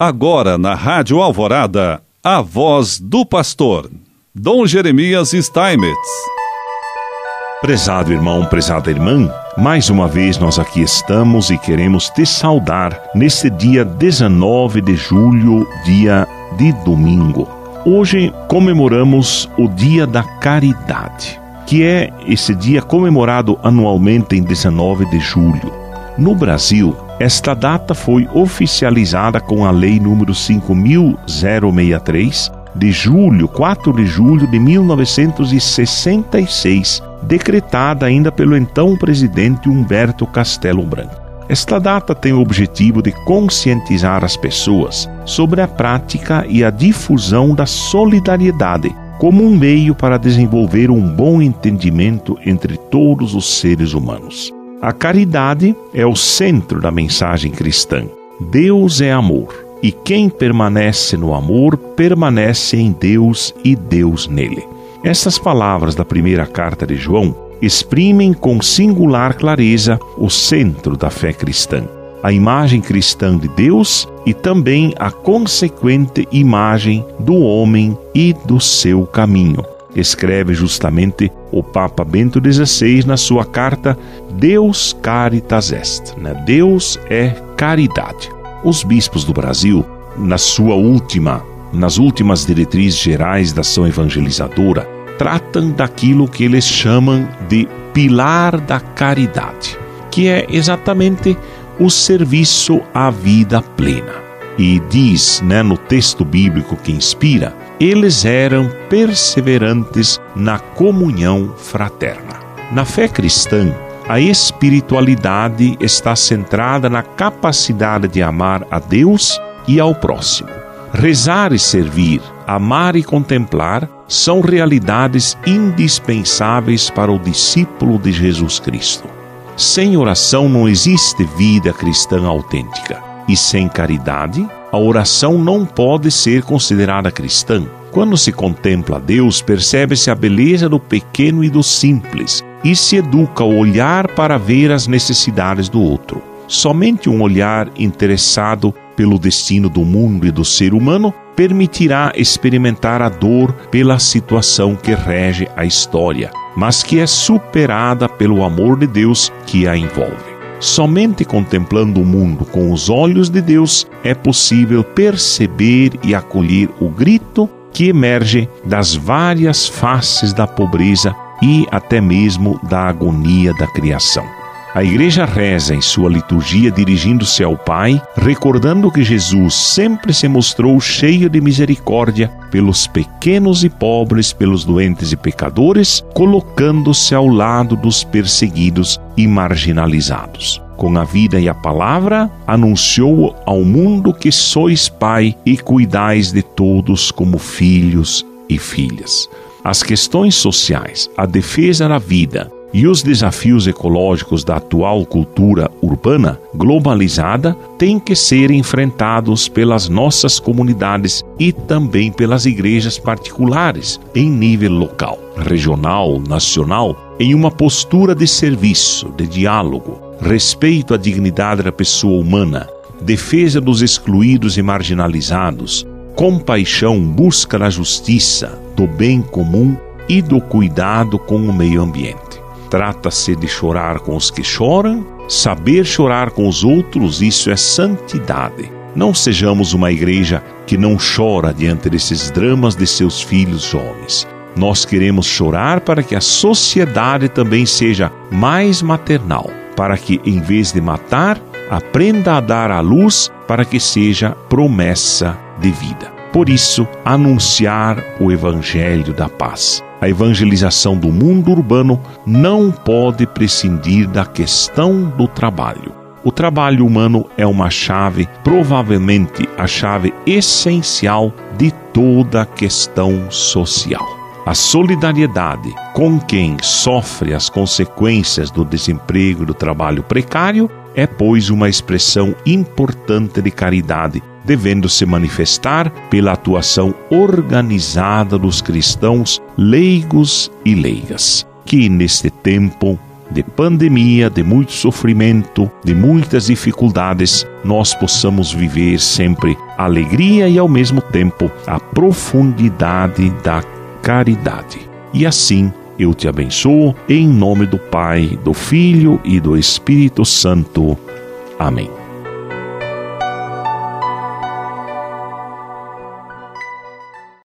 Agora na Rádio Alvorada, a voz do pastor, Dom Jeremias Steinmetz. Prezado irmão, prezada irmã, mais uma vez nós aqui estamos e queremos te saudar neste dia 19 de julho, dia de domingo. Hoje comemoramos o Dia da Caridade, que é esse dia comemorado anualmente em 19 de julho. No Brasil, esta data foi oficializada com a Lei número 5063 de julho, 4 de julho de 1966, decretada ainda pelo então presidente Humberto Castelo Branco. Esta data tem o objetivo de conscientizar as pessoas sobre a prática e a difusão da solidariedade como um meio para desenvolver um bom entendimento entre todos os seres humanos. A caridade é o centro da mensagem cristã. Deus é amor, e quem permanece no amor permanece em Deus e Deus nele. Estas palavras da primeira carta de João exprimem com singular clareza o centro da fé cristã, a imagem cristã de Deus e também a consequente imagem do homem e do seu caminho escreve justamente o Papa Bento XVI na sua carta Deus Caritas Est. Né? Deus é caridade. Os bispos do Brasil, na sua última, nas últimas diretrizes gerais da ação evangelizadora, tratam daquilo que eles chamam de pilar da caridade, que é exatamente o serviço à vida plena. E diz, né, no texto bíblico que inspira, eles eram perseverantes na comunhão fraterna. Na fé cristã, a espiritualidade está centrada na capacidade de amar a Deus e ao próximo. Rezar e servir, amar e contemplar são realidades indispensáveis para o discípulo de Jesus Cristo. Sem oração não existe vida cristã autêntica, e sem caridade a oração não pode ser considerada cristã. Quando se contempla Deus, percebe-se a beleza do pequeno e do simples e se educa o olhar para ver as necessidades do outro. Somente um olhar interessado pelo destino do mundo e do ser humano permitirá experimentar a dor pela situação que rege a história, mas que é superada pelo amor de Deus que a envolve. Somente contemplando o mundo com os olhos de Deus é possível perceber e acolher o grito que emerge das várias faces da pobreza e até mesmo da agonia da criação. A igreja reza em sua liturgia dirigindo-se ao Pai, recordando que Jesus sempre se mostrou cheio de misericórdia pelos pequenos e pobres, pelos doentes e pecadores, colocando-se ao lado dos perseguidos e marginalizados. Com a vida e a palavra, anunciou ao mundo que sois Pai e cuidais de todos como filhos e filhas. As questões sociais, a defesa da vida, e os desafios ecológicos da atual cultura urbana globalizada têm que ser enfrentados pelas nossas comunidades e também pelas igrejas particulares em nível local, regional, nacional, em uma postura de serviço, de diálogo, respeito à dignidade da pessoa humana, defesa dos excluídos e marginalizados, compaixão, busca da justiça, do bem comum e do cuidado com o meio ambiente. Trata-se de chorar com os que choram, saber chorar com os outros, isso é santidade. Não sejamos uma igreja que não chora diante desses dramas de seus filhos jovens. Nós queremos chorar para que a sociedade também seja mais maternal, para que, em vez de matar, aprenda a dar à luz para que seja promessa de vida. Por isso, anunciar o Evangelho da paz. A evangelização do mundo urbano não pode prescindir da questão do trabalho. O trabalho humano é uma chave, provavelmente a chave essencial de toda a questão social. A solidariedade com quem sofre as consequências do desemprego e do trabalho precário é, pois, uma expressão importante de caridade devendo se manifestar pela atuação organizada dos cristãos leigos e leigas, que neste tempo de pandemia, de muito sofrimento, de muitas dificuldades, nós possamos viver sempre alegria e ao mesmo tempo a profundidade da caridade. E assim eu te abençoo em nome do Pai, do Filho e do Espírito Santo. Amém.